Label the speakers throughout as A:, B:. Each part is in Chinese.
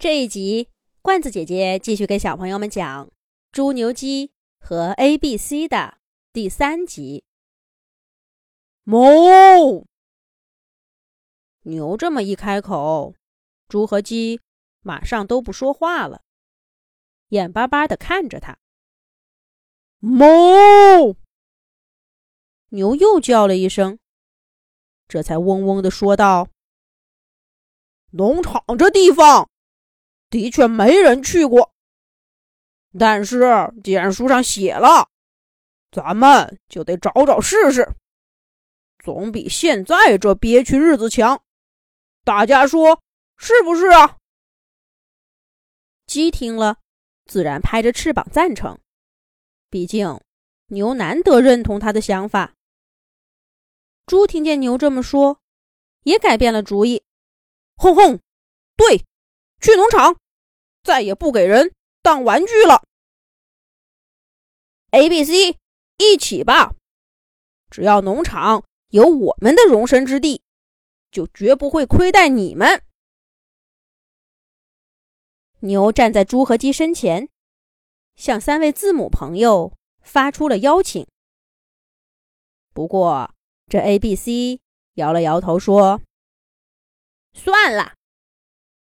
A: 这一集，罐子姐姐继续给小朋友们讲《猪牛鸡和 A B C》的第三集。
B: 哞！牛这么一开口，猪和鸡马上都不说话了，眼巴巴的看着他。哞！牛又叫了一声，这才嗡嗡的说道：“农场这地方。”的确没人去过，但是既然书上写了，咱们就得找找试试，总比现在这憋屈日子强。大家说是不是啊？鸡听了，自然拍着翅膀赞成。毕竟牛难得认同他的想法。猪听见牛这么说，也改变了主意。轰轰，对。去农场，再也不给人当玩具了。A、B、C，一起吧！只要农场有我们的容身之地，就绝不会亏待你们。牛站在猪和鸡身前，向三位字母朋友发出了邀请。不过，这 A、B、C 摇了摇头说：“算了。”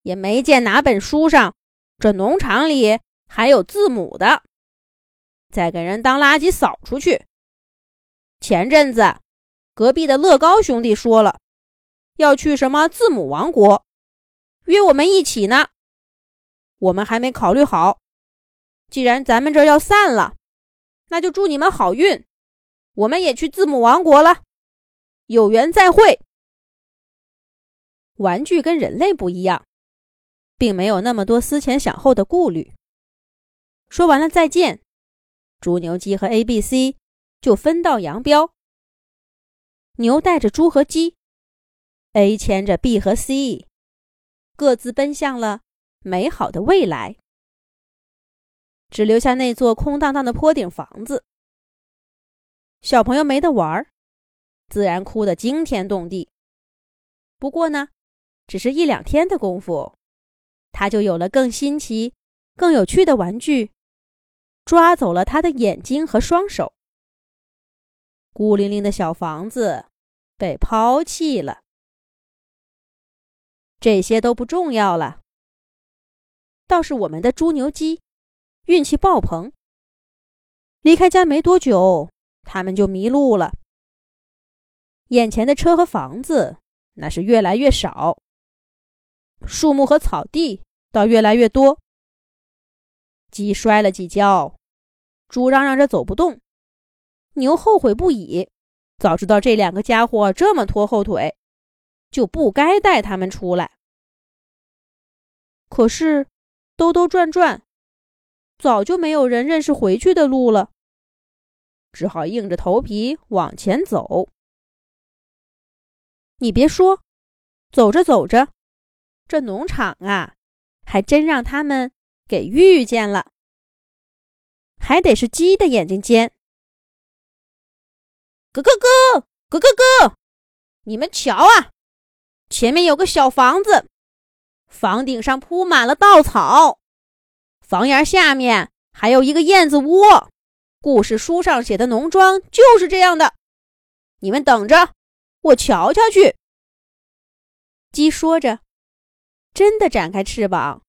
B: 也没见哪本书上，这农场里还有字母的，再给人当垃圾扫出去。前阵子，隔壁的乐高兄弟说了，要去什么字母王国，约我们一起呢。我们还没考虑好，既然咱们这要散了，那就祝你们好运。我们也去字母王国了，有缘再会。玩具跟人类不一样。并没有那么多思前想后的顾虑。说完了再见，猪牛鸡和 A、B、C 就分道扬镳。牛带着猪和鸡，A 牵着 B 和 C，各自奔向了美好的未来。只留下那座空荡荡的坡顶房子。小朋友没得玩，自然哭得惊天动地。不过呢，只是一两天的功夫。他就有了更新奇、更有趣的玩具，抓走了他的眼睛和双手。孤零零的小房子被抛弃了，这些都不重要了。倒是我们的猪牛鸡运气爆棚，离开家没多久，他们就迷路了。眼前的车和房子那是越来越少。树木和草地倒越来越多。鸡摔了几跤，猪嚷嚷着走不动，牛后悔不已。早知道这两个家伙这么拖后腿，就不该带他们出来。可是兜兜转转，早就没有人认识回去的路了，只好硬着头皮往前走。你别说，走着走着。这农场啊，还真让他们给遇见了。还得是鸡的眼睛尖。咯咯咯，咯咯咯，你们瞧啊，前面有个小房子，房顶上铺满了稻草，房檐下面还有一个燕子窝。故事书上写的农庄就是这样的。你们等着，我瞧瞧去。鸡说着。真的展开翅膀，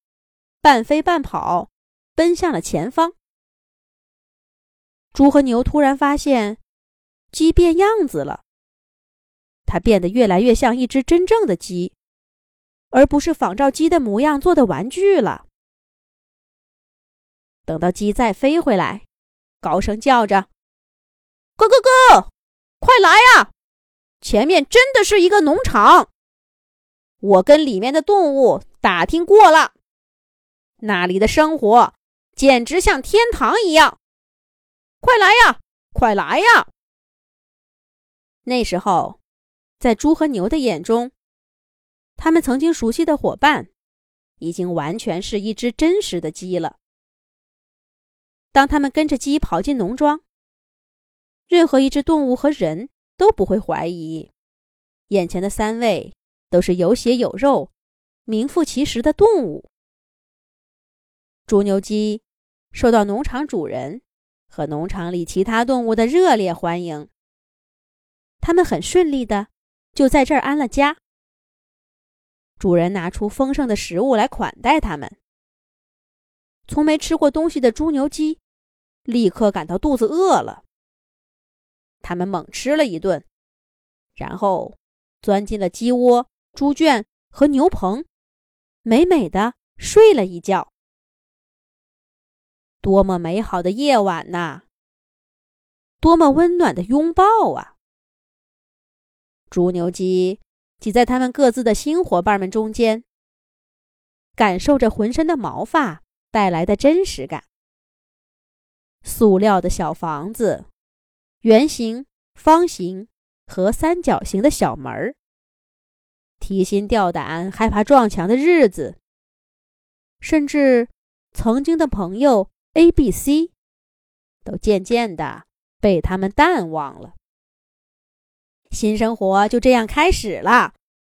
B: 半飞半跑，奔向了前方。猪和牛突然发现，鸡变样子了。它变得越来越像一只真正的鸡，而不是仿照鸡的模样做的玩具了。等到鸡再飞回来，高声叫着：“哥哥哥，快来呀！前面真的是一个农场。”我跟里面的动物打听过了，那里的生活简直像天堂一样。快来呀，快来呀！那时候，在猪和牛的眼中，他们曾经熟悉的伙伴，已经完全是一只真实的鸡了。当他们跟着鸡跑进农庄，任何一只动物和人都不会怀疑，眼前的三位。都是有血有肉、名副其实的动物。猪牛鸡受到农场主人和农场里其他动物的热烈欢迎。他们很顺利的就在这儿安了家。主人拿出丰盛的食物来款待他们。从没吃过东西的猪牛鸡立刻感到肚子饿了。他们猛吃了一顿，然后钻进了鸡窝、猪圈和牛棚，美美的睡了一觉。多么美好的夜晚呐！多么温暖的拥抱啊！猪牛鸡挤在他们各自的新伙伴们中间，感受着浑身的毛发带来的真实感。塑料的小房子，圆形、方形和三角形的小门儿，提心吊胆、害怕撞墙的日子，甚至曾经的朋友。A、B、C，都渐渐的被他们淡忘了。新生活就这样开始了。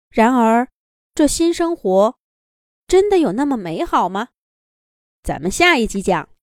B: 然而，这新生活真的有那么美好吗？咱们下一集讲。